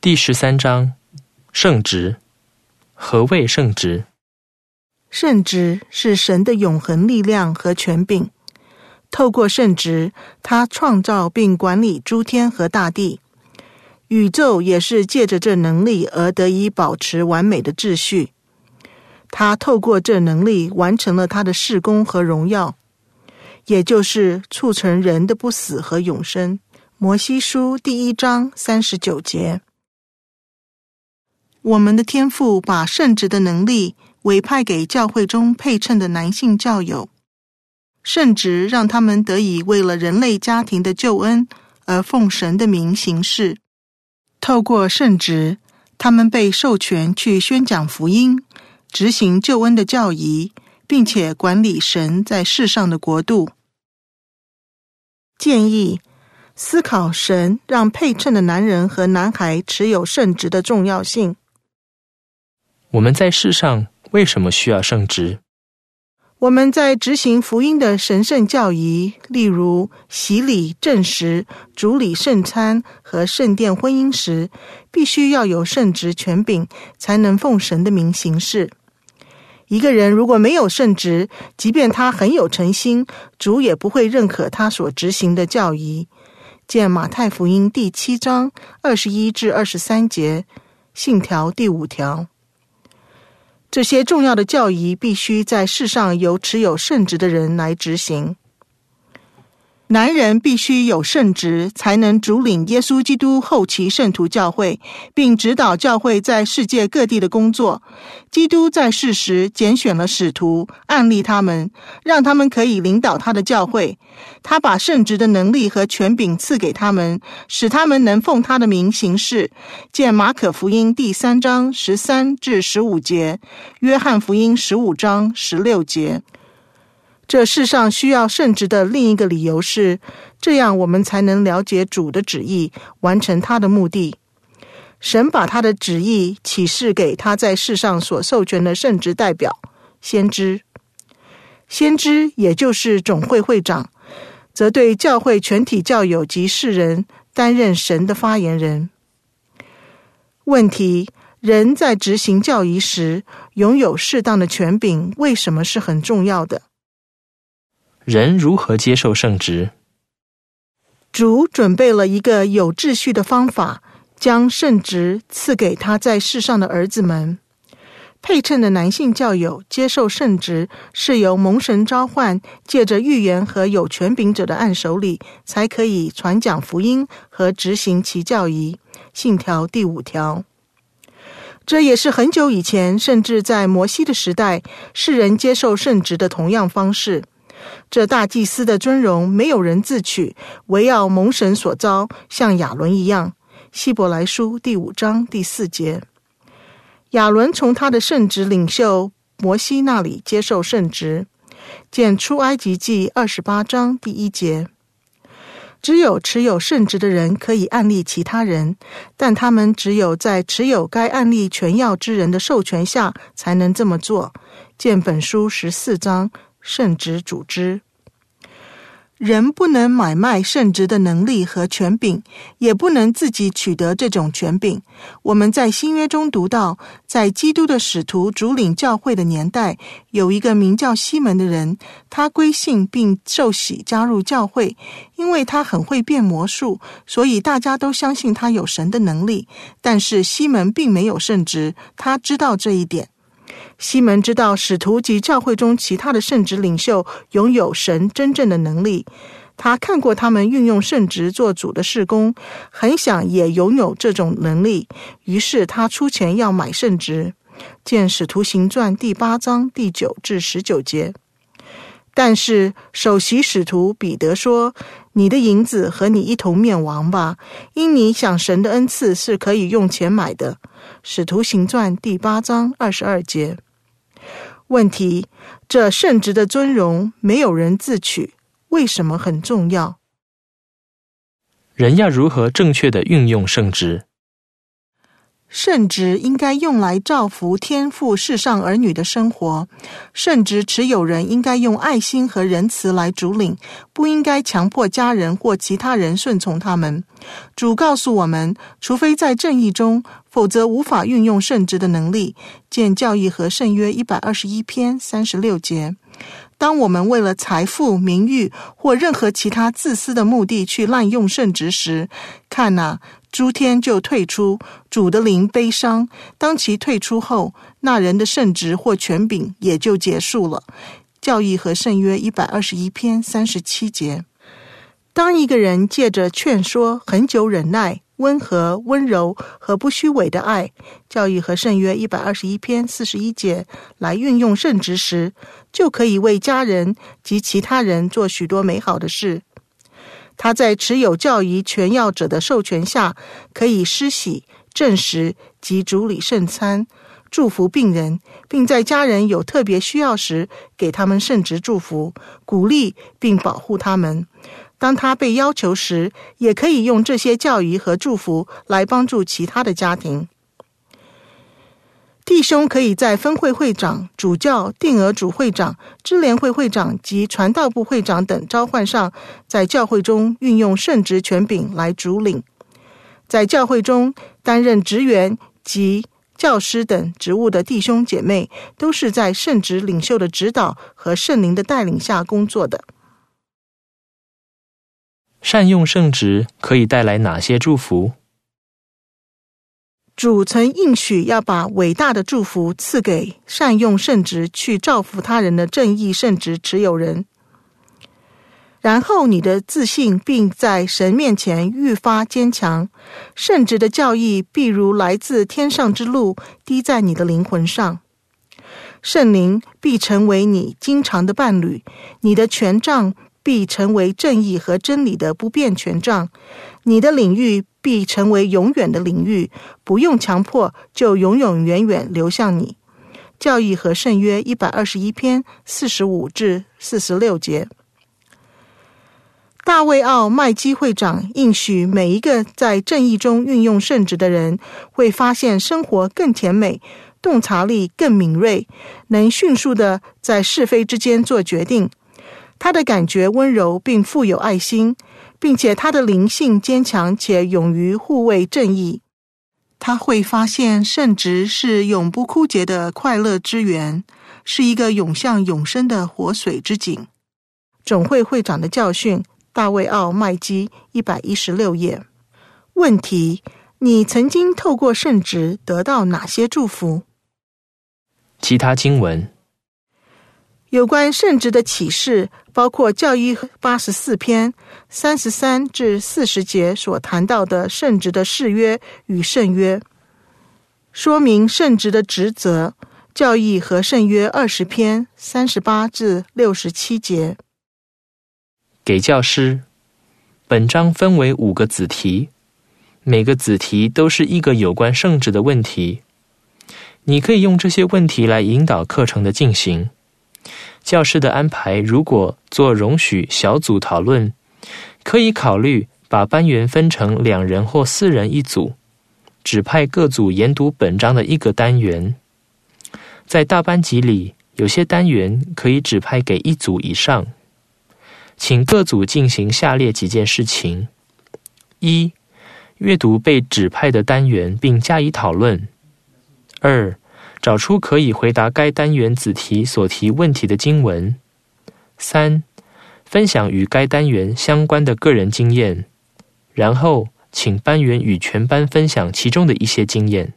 第十三章，圣职。何谓圣职？圣职是神的永恒力量和权柄。透过圣职，他创造并管理诸天和大地，宇宙也是借着这能力而得以保持完美的秩序。他透过这能力完成了他的事工和荣耀，也就是促成人的不死和永生。摩西书第一章三十九节。我们的天父把圣职的能力委派给教会中配称的男性教友，圣职让他们得以为了人类家庭的救恩而奉神的名行事。透过圣职，他们被授权去宣讲福音。执行救恩的教仪，并且管理神在世上的国度。建议思考神让配称的男人和男孩持有圣职的重要性。我们在世上为什么需要圣职？我们在执行福音的神圣教仪，例如洗礼、证实、主礼圣餐和圣殿婚姻时，必须要有圣职权柄，才能奉神的名行事。一个人如果没有圣职，即便他很有诚心，主也不会认可他所执行的教仪。见马太福音第七章二十一至二十三节，信条第五条。这些重要的教义必须在世上由持有圣职的人来执行。男人必须有圣职，才能主领耶稣基督后期圣徒教会，并指导教会在世界各地的工作。基督在世时拣选了使徒，按立他们，让他们可以领导他的教会。他把圣职的能力和权柄赐给他们，使他们能奉他的名行事。见马可福音第三章十三至十五节，约翰福音十五章十六节。这世上需要圣职的另一个理由是，这样我们才能了解主的旨意，完成他的目的。神把他的旨意启示给他在世上所授权的圣职代表——先知。先知也就是总会会长，则对教会全体教友及世人担任神的发言人。问题：人在执行教仪时拥有适当的权柄，为什么是很重要的？人如何接受圣职？主准备了一个有秩序的方法，将圣职赐给他在世上的儿子们。配称的男性教友接受圣职，是由蒙神召唤，借着预言和有权柄者的按手里，才可以传讲福音和执行其教义。信条第五条。这也是很久以前，甚至在摩西的时代，世人接受圣职的同样方式。这大祭司的尊荣没有人自取，唯要蒙神所召，像亚伦一样。希伯来书第五章第四节，亚伦从他的圣职领袖摩西那里接受圣职。见出埃及记二十八章第一节。只有持有圣职的人可以案例其他人，但他们只有在持有该案例权要之人的授权下，才能这么做。见本书十四章。圣职主之，人不能买卖圣职的能力和权柄，也不能自己取得这种权柄。我们在新约中读到，在基督的使徒主领教会的年代，有一个名叫西门的人，他归信并受洗加入教会，因为他很会变魔术，所以大家都相信他有神的能力。但是西门并没有圣职，他知道这一点。西门知道使徒及教会中其他的圣职领袖拥有神真正的能力，他看过他们运用圣职做主的事工，很想也拥有这种能力，于是他出钱要买圣职。见使徒行传第八章第九至十九节。但是首席使徒彼得说：“你的银子和你一同灭亡吧，因你想神的恩赐是可以用钱买的。”使徒行传第八章二十二节。问题：这圣职的尊荣没有人自取，为什么很重要？人要如何正确的运用圣职？圣职应该用来造福天赋世上儿女的生活，圣职持有人应该用爱心和仁慈来主领，不应该强迫家人或其他人顺从他们。主告诉我们，除非在正义中，否则无法运用圣职的能力。见教义和圣约一百二十一篇三十六节。当我们为了财富、名誉或任何其他自私的目的去滥用圣职时，看呐、诸天就退出，主的灵悲伤。当其退出后，那人的圣职或权柄也就结束了。教义和圣约一百二十一篇三十七节。当一个人借着劝说、恒久忍耐。温和、温柔和不虚伪的爱，教义和圣约一百二十一篇四十一节来运用圣职时，就可以为家人及其他人做许多美好的事。他在持有教仪权要者的授权下，可以施洗、证实及主礼圣餐，祝福病人，并在家人有特别需要时给他们圣职祝福，鼓励并保护他们。当他被要求时，也可以用这些教义和祝福来帮助其他的家庭。弟兄可以在分会会长、主教、定额主会长、支联会会长及传道部会长等召唤上，在教会中运用圣职权柄来主领。在教会中担任职员及教师等职务的弟兄姐妹，都是在圣职领袖的指导和圣灵的带领下工作的。善用圣职可以带来哪些祝福？主曾应许要把伟大的祝福赐给善用圣职去造福他人的正义圣职持有人。然后你的自信并在神面前愈发坚强，圣职的教义必如来自天上之露滴在你的灵魂上，圣灵必成为你经常的伴侣，你的权杖。必成为正义和真理的不变权杖，你的领域必成为永远的领域，不用强迫就永永远远流向你。教义和圣约一百二十一篇四十五至四十六节。大卫奥麦基会长应许每一个在正义中运用圣职的人，会发现生活更甜美，洞察力更敏锐，能迅速的在是非之间做决定。他的感觉温柔并富有爱心，并且他的灵性坚强且勇于护卫正义。他会发现圣职是永不枯竭的快乐之源，是一个涌向永生的活水之井。总会会长的教训，大卫奥麦基一百一十六页。问题：你曾经透过圣职得到哪些祝福？其他经文。有关圣职的启示，包括教义八十四篇三十三至四十节所谈到的圣职的誓约与圣约，说明圣职的职责。教义和圣约二十篇三十八至六十七节。给教师，本章分为五个子题，每个子题都是一个有关圣职的问题。你可以用这些问题来引导课程的进行。教师的安排，如果做容许小组讨论，可以考虑把班员分成两人或四人一组，指派各组研读本章的一个单元。在大班级里，有些单元可以指派给一组以上。请各组进行下列几件事情：一、阅读被指派的单元并加以讨论；二、找出可以回答该单元子题所提问题的经文。三、分享与该单元相关的个人经验，然后请班员与全班分享其中的一些经验。